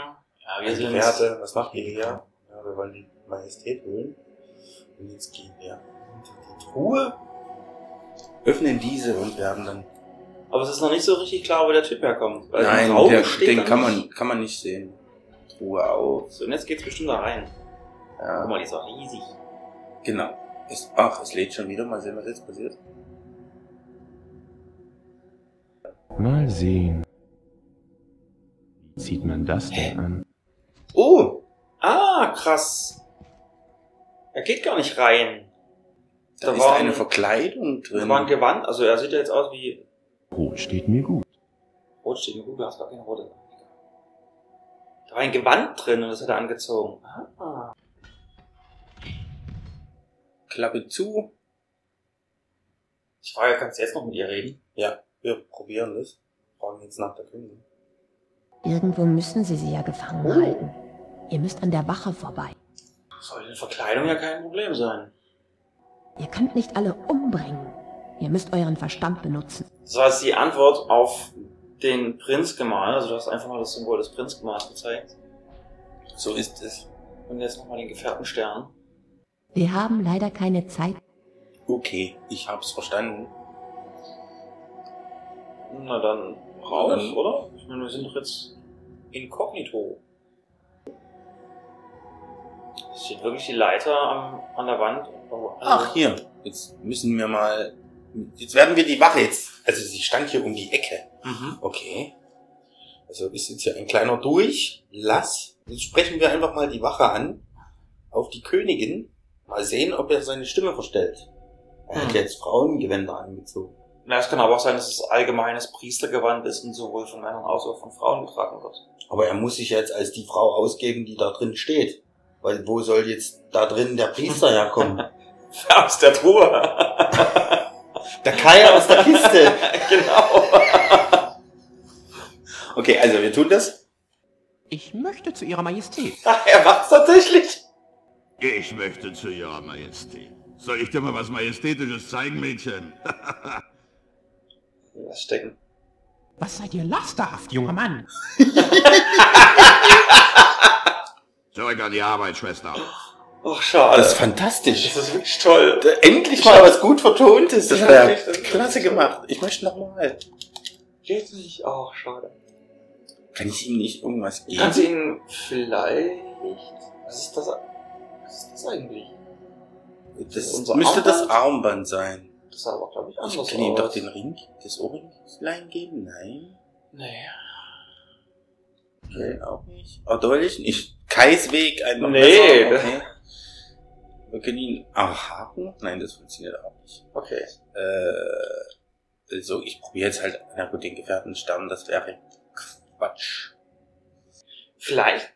Ja, wir sind... Gefährte, was macht ihr hier? Ja, wir wollen die Majestät holen. Und jetzt gehen wir hinter die Truhe, öffnen diese und werden dann. Aber es ist noch nicht so richtig klar, wo der Typ herkommt. Weil im Nein, Raum der, steht den kann nicht. man, kann man nicht sehen. Truhe auf. So, und jetzt geht's bestimmt da rein. Guck Ja, mal, die ist auch riesig. genau. Es, ach, es lädt schon wieder. Mal sehen, was jetzt passiert. Mal sehen. Wie zieht man das denn an? Oh, Ah, krass. Er geht gar nicht rein. da, Da ist war eine ein- Verkleidung Da drin. war ein Gewand, also er sieht ja jetzt aus wie... Rot steht mir gut. Rot steht mir gut, du hast gar keine rote. Da war ein Gewand drin und das hat er angezogen. Ah. Klappe zu. Ich frage, kannst du jetzt noch mit ihr reden? Ja, wir probieren das. Fragen jetzt nach der Königin. Irgendwo müssen sie sie ja gefangen halten. Ihr müsst an der Wache vorbei. Soll in Verkleidung ja kein Problem sein. Ihr könnt nicht alle umbringen. Ihr müsst euren Verstand benutzen. Das war jetzt die Antwort auf den Prinzgemahl. Also du hast einfach mal das Symbol des Prinzgemahls gezeigt. So ist es. Und jetzt nochmal den Gefährtenstern. Wir haben leider keine Zeit. Okay, ich hab's verstanden. Na dann raus, Dann- oder? Ich meine, wir sind doch jetzt inkognito. Es steht wirklich die Leiter am, an der Wand. Oh, also- Ach, hier. Jetzt müssen wir mal jetzt werden wir die Wache jetzt, also sie stand hier um die Ecke. Mhm. Okay. Also ist jetzt hier ein kleiner Durchlass. Jetzt sprechen wir einfach mal die Wache an. Auf die Königin. Mal sehen, ob er seine Stimme verstellt. Er hat Hm. jetzt Frauengewänder angezogen. Na, es kann aber auch sein, dass es allgemeines Priestergewand ist und sowohl von Männern als auch von Frauen getragen wird. Aber er muss sich jetzt als die Frau ausgeben, die da drin steht. Weil wo soll jetzt da drin der Priester herkommen? (laughs) Aus der Truhe. Der Kai aus der Kiste. (laughs) genau. Okay, also wir tun das. Ich möchte zu Ihrer Majestät. Ach, er macht's tatsächlich. Ich möchte zu Ihrer Majestät. Soll ich dir mal was Majestätisches zeigen, Mädchen? (laughs) Was stecken? Was seid ihr lasterhaft, junger Mann? Zurück an die Arbeit, Schwester. Ach, schade. Das ist fantastisch. Das ist wirklich toll. Endlich mal was gut vertontes. Das das ist klasse so. gemacht. Ich möchte nochmal. Geht nicht. Ach, schade. Kann ich ihm nicht irgendwas geben? Kannst du ihn vielleicht... Was ist das? Was ist das eigentlich? das unser müsste das Armband? Armband sein. Das sah aber, glaube ich, anders Ich kann ihm doch den Ring, das Ohrringlein geben? Nein. Nee. Okay, auch nicht. Erdolch nicht. Kais Weg einfach Nee. besser. Okay. Wir können ihn erhaken. Nein, das funktioniert auch nicht. Okay. Äh, also ich probiere jetzt halt, na gut, den Gefährtenstern, das wäre Quatsch. Vielleicht.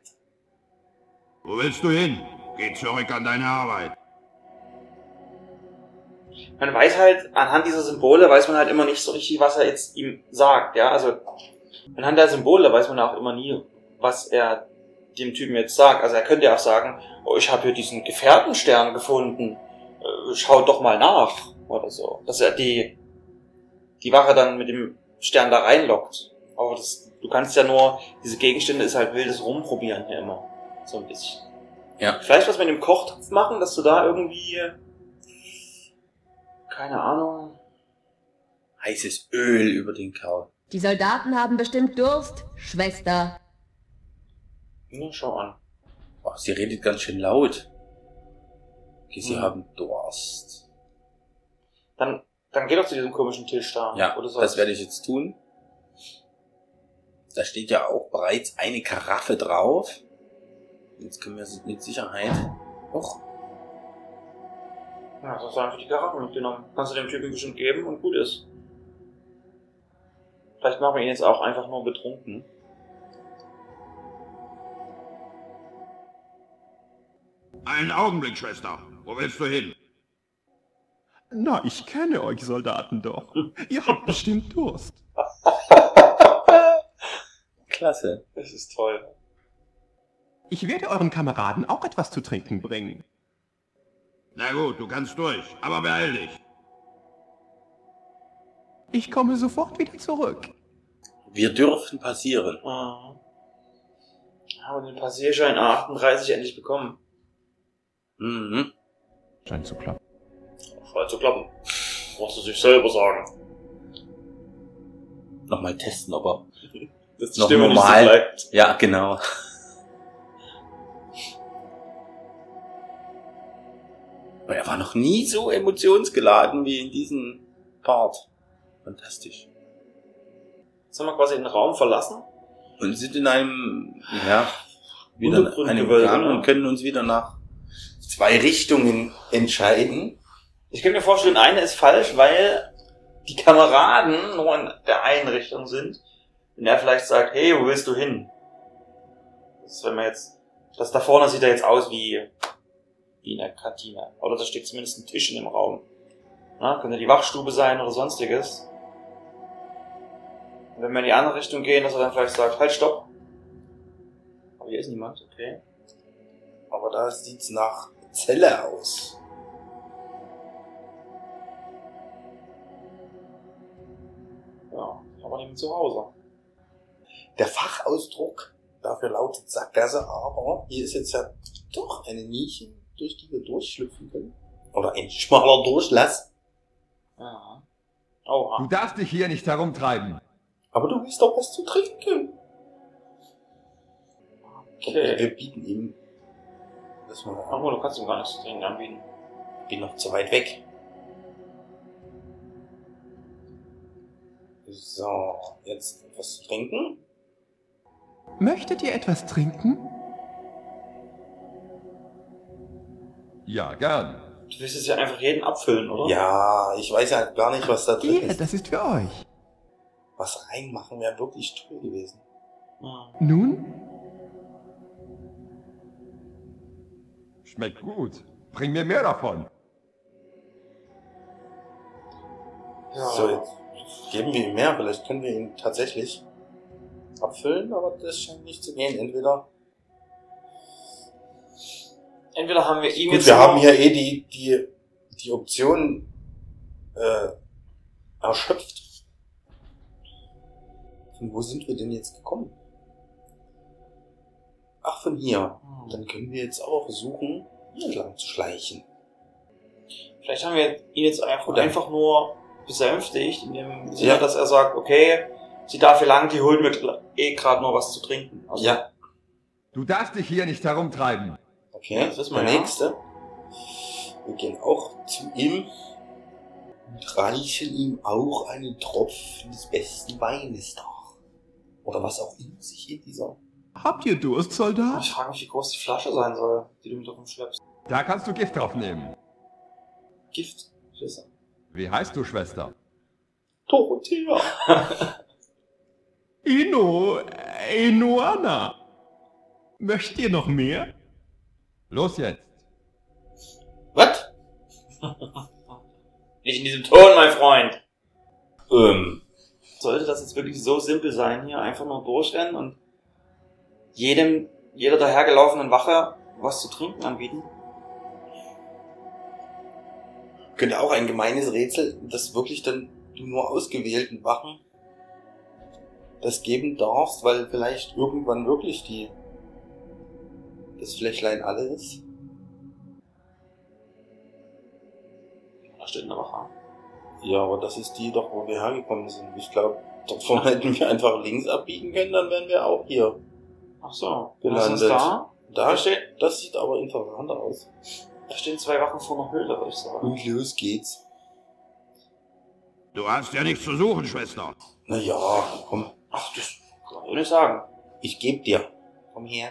Wo willst du hin? Geh zurück an deine Arbeit. Man weiß halt, anhand dieser Symbole weiß man halt immer nicht so richtig, was er jetzt ihm sagt, ja. Also, anhand der Symbole weiß man auch immer nie, was er dem Typen jetzt sagt. Also er könnte ja auch sagen, oh, ich habe hier diesen Gefährtenstern gefunden, äh, schaut doch mal nach, oder so. Dass er die, die Wache dann mit dem Stern da reinlockt. Aber das, du kannst ja nur, diese Gegenstände ist halt wildes Rumprobieren hier immer. So ein bisschen. Ja. Vielleicht was mit dem Kochtopf machen, dass du da irgendwie, keine Ahnung, Heißes Öl über den Kerl. Die Soldaten haben bestimmt Durst, Schwester. Na, schau an. Oh, sie redet ganz schön laut. Okay, sie Hm. haben Durst. Dann, dann geh doch zu diesem komischen Tisch da. Ja, du das werde ich jetzt tun. Da steht ja auch bereits eine Karaffe drauf. Jetzt können wir sie mit Sicherheit. Och, Ja, das hast du einfach die Karaffe mitgenommen. Kannst du dem Typen bestimmt geben und gut ist. Vielleicht machen wir ihn jetzt auch einfach nur betrunken. Einen Augenblick, Schwester. Wo willst du hin? Na, ich kenne euch Soldaten doch. (laughs) Ihr habt bestimmt Durst. (laughs) klasse. Das ist toll. Ich werde euren Kameraden auch etwas zu trinken bringen. Na gut, du kannst durch, aber beeil dich. Ich komme sofort wieder zurück. Wir dürfen passieren. Ah. Haben wir den Passierschein A38 endlich bekommen. Mhm. Scheint zu klappen. Scheint zu klappen. Musst du sich selber sagen. Nochmal testen, ob er (laughs) die noch Stimme nicht so normal. bleibt. ja, genau. Aber er war noch nie so emotionsgeladen wie in diesem Part. Fantastisch. Jetzt haben wir quasi den Raum verlassen. Und sind in einem, ja, wieder in einem Gang und können uns wieder nach zwei Richtungen entscheiden. Ich könnte mir vorstellen, eine ist falsch, weil die Kameraden nur in der einen Richtung sind. Wenn er vielleicht sagt, hey, wo willst du hin? Das ist, wenn man jetzt, das da vorne sieht er jetzt aus wie, wie in der Kantine. Oder da steht zumindest ein Tisch in dem Raum. Na, könnte die Wachstube sein oder sonstiges. Und wenn wir in die andere Richtung gehen, dass er dann vielleicht sagt, halt, stopp. Aber hier ist niemand, okay. Aber da sieht's nach Zelle aus. Ja, aber niemand zu Hause. Der Fachausdruck dafür lautet Sackgasse, aber hier ist jetzt ja doch eine Nische, durch die wir durchschlüpfen können. Oder ein schmaler Durchlass. Ja. Oha. Du darfst dich hier nicht herumtreiben. Aber du willst doch was zu trinken. Okay. Wir bieten ihm. Das mal Ach, du kannst ihm gar nichts zu trinken anbieten. bin noch zu weit weg. So, jetzt etwas zu trinken. Möchtet ihr etwas trinken? Ja, gern. Du willst es ja einfach jeden abfüllen, oder? Ja, ich weiß ja gar nicht, was da drin Hier, ist. das ist für euch. Was reinmachen wäre wirklich toll gewesen. Nun? Schmeckt gut. Bring mir mehr davon. So, jetzt geben wir ihm mehr. Vielleicht können wir ihn tatsächlich abfüllen, aber das scheint nicht zu gehen. Entweder. Entweder haben wir ihm Gut, jetzt wir haben hier eh die, die, die Option äh, erschöpft. Von wo sind wir denn jetzt gekommen? Ach, von hier. Dann können wir jetzt auch versuchen, hier entlang zu schleichen. Vielleicht haben wir ihn jetzt einfach, einfach nur besänftigt, in dem Sinne, Ja. dass er sagt, okay, sie darf hier lang, die holt mir eh gerade nur was zu trinken. Also, Ja. Du darfst dich hier nicht herumtreiben. Okay, das ist mal ja. nächste. Wir gehen auch zu ihm und reichen ihm auch einen Tropfen des besten Weines dar. Oder was auch immer sich in dieser. Habt ihr Durst, Soldat? Ich frage mich, wie groß die Flasche sein soll, die du mit rumschleppst. Da kannst du Gift drauf nehmen. Gift? Scheiße. Wie heißt du, Schwester? Dorothea. (laughs) Ino, Enoana. Möchtet ihr noch mehr? Los jetzt. Was? (laughs) Nicht in diesem Ton, mein Freund. Ähm. Sollte das jetzt wirklich so simpel sein, hier einfach nur durchrennen und jedem, jeder dahergelaufenen Wache was zu trinken anbieten? Könnte auch ein gemeines Rätsel, das wirklich dann du nur ausgewählten Wachen das geben darfst, weil vielleicht irgendwann wirklich die das Flächlein alle ist. Da steht eine Wache. Ja, aber das ist die doch, wo wir hergekommen sind. Ich glaube, davon (laughs) hätten wir einfach links abbiegen können, dann wären wir auch hier Ach so. gelandet. Was ist da? Da steht, das sieht aber interessant aus. Da stehen zwei Wachen vor einer Höhle, würde ich sagen. Und los geht's. Du hast ja nichts zu suchen, Schwester. Na ja, komm. Ach, das kann ich nicht sagen. Ich geb dir. Komm her.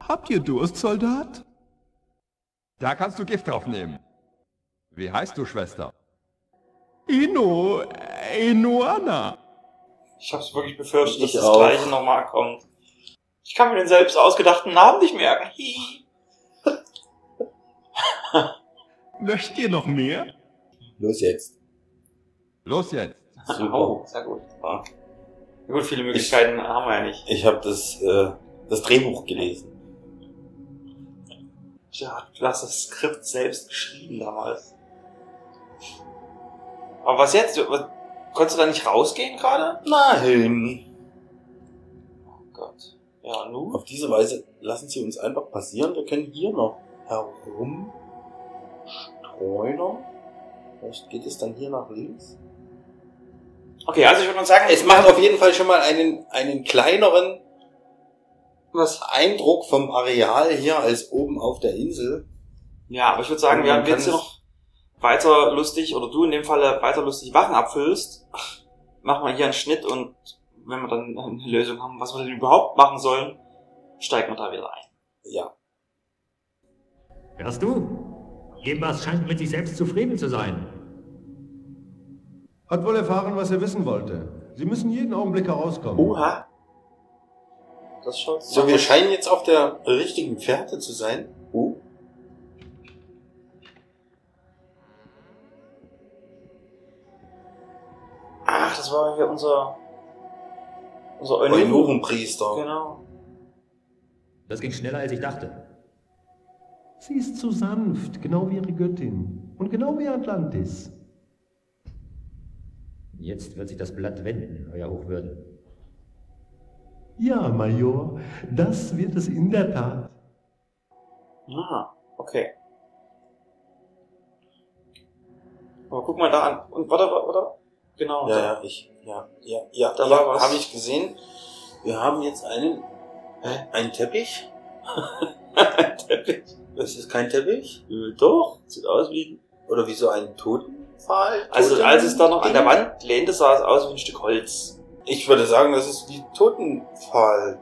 Habt ihr Durst, Soldat? Da kannst du Gift drauf nehmen. Wie heißt du, Schwester? Ino, Enoana. Ich hab's wirklich befürchtet, dass Ich das auch. gleiche nochmal kommt. Ich kann mir den selbst ausgedachten Namen nicht merken. Hihi. (laughs) Möchtet ihr noch mehr? Los jetzt. Los jetzt. Super. Oh, sehr gut. Ja. Gut, viele Möglichkeiten haben wir ja nicht. Ich habe das, äh, das Drehbuch gelesen. Ja, du hast das Skript selbst geschrieben damals. Aber was jetzt? Was, konntest du da nicht rausgehen gerade? Nein. Oh Gott. Ja, nu? Auf diese Weise lassen sie uns einfach passieren. Wir können hier noch herumstreunern. Vielleicht geht es dann hier nach links. Okay, also ich würde mal sagen, Es macht auf jeden Fall schon mal einen, einen kleineren was? Eindruck vom Areal hier als oben auf der Insel. Ja, aber ich würde sagen, wir haben jetzt noch weiter lustig, oder du in dem Falle weiter lustig Wachen abfüllst. Machen wir hier einen Schnitt und wenn wir dann eine Lösung haben, was wir denn überhaupt machen sollen, steigen wir da wieder ein. Ja. Hörst du? Gebas scheint mit sich selbst zufrieden zu sein. Hat wohl erfahren, was er wissen wollte. Sie müssen jeden Augenblick herauskommen. Oha. Das schaut So, wir scheinen jetzt auf der richtigen Fährte zu sein. Ach, das war hier unser unser Eunuchenpriester. Genau. Das ging schneller, als ich dachte. Sie ist zu sanft, genau wie ihre Göttin. Und genau wie Atlantis. Jetzt wird sich das Blatt wenden, Euer Hochwürden. Ja, Major, das wird es in der Tat. Ah, okay. Aber guck mal da an. Und warte, warte, warte. Genau. Ja, ja, ich, ja, ja, ja, Da ja, war was. habe ich gesehen. Wir haben jetzt einen, Hä? einen Teppich. (laughs) Teppich. Das ist kein Teppich. Äh, Doch, sieht aus wie Oder wie so Toten. Totenpfahl? Also als es da noch an der? Wand lehnte, sah es aus wie ein Stück Holz. Ich würde sagen, das ist die Totenpfahl.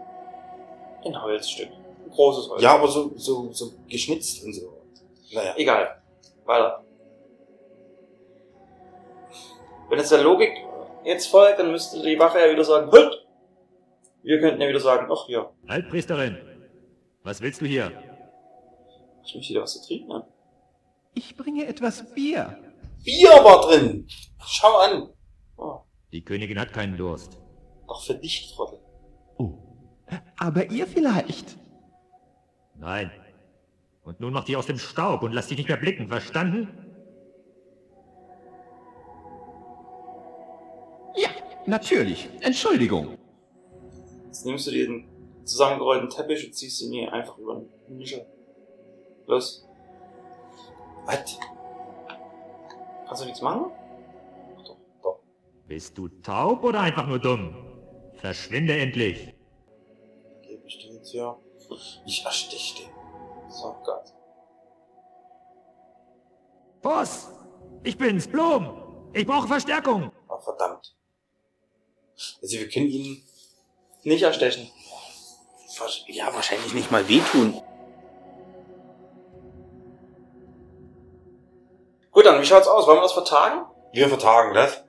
Ein Holzstück. Ein großes Holz. Ja, aber so, so, so geschnitzt und so. Naja. Egal. Weiter. Wenn es der Logik jetzt folgt, dann müsste die Wache ja wieder sagen, halt! Wir könnten ja wieder sagen, ach ja, Altpriesterin, was willst du hier? ich möchte wieder was zu trinken haben. Ich bringe etwas Bier. Bier war drin. Schau an. Die Königin hat keinen Durst. Doch für dich, Trottel. Aber ihr vielleicht. Nein. Und nun mach dich aus dem Staub und lass dich nicht mehr blicken, verstanden? Natürlich. Entschuldigung. Jetzt nimmst du diesen zusammengerollten Teppich und ziehst ihn hier einfach über den Mischer. Los. Was? Kannst du nichts machen? Bist du taub oder einfach nur dumm? Verschwinde endlich. Gebe ich dir jetzt ja. Ich erstich den. So Gott. Boss! Ich bin's, Blum! Ich brauche Verstärkung! Oh, verdammt. Also wir können ihn Nicht erstechen. ja wahrscheinlich nicht mal wehtun. Gut, dann, wie schaut's aus? Wollen wir das vertagen? Wir vertagen das.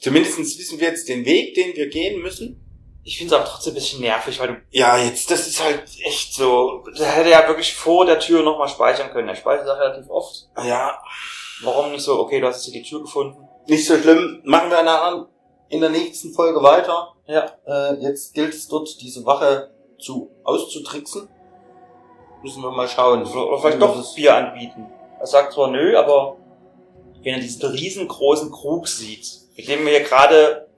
Zumindest wissen wir jetzt den Weg, den wir gehen müssen. Ich finde es aber trotzdem ein bisschen nervig, weil du, Ja, jetzt, das ist halt echt so. der hätte ja wirklich vor der Tür nochmal speichern können. Er speichert das relativ oft. Ja, Warum nicht so, okay, du hast jetzt hier die Tür gefunden. nicht so schlimm. Machen wir in der, in der nächsten Folge weiter. Ja. Äh, jetzt gilt es dort, diese Wache zu auszutricksen. Müssen wir mal schauen. Oder, oder vielleicht doch Bier anbieten. Er sagt zwar nö, aber wenn er diesen riesengroßen Krug sieht, mit dem wir hier gerade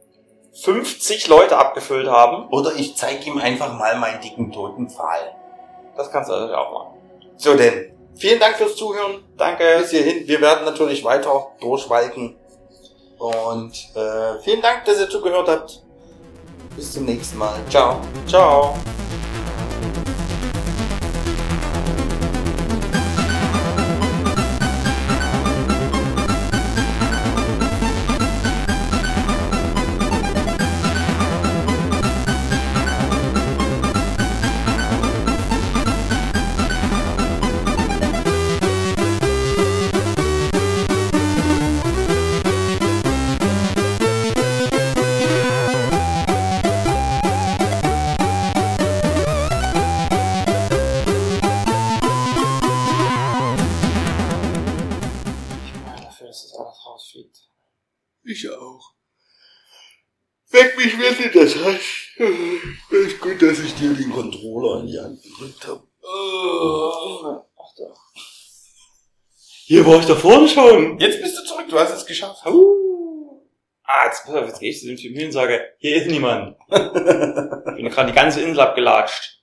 50 Leute abgefüllt haben, Oder ich zeige ihm einfach mal meinen dicken toten Pfahl. das kannst du natürlich auch machen. So denn. Vielen Dank fürs Zuhören. Danke. Bis hierhin. Wir werden natürlich weiter durchwalken. Und äh, vielen Dank, dass ihr zugehört habt. Bis zum nächsten Mal. Ciao. Ciao. Hier war ich da vorne schon. Jetzt bist du zurück, du hast es geschafft. Ah, jetzt, pass auf, jetzt gehe ich zu dem Typen hin und sage, hier ist niemand. (laughs) ich bin gerade die ganze Insel abgelatscht.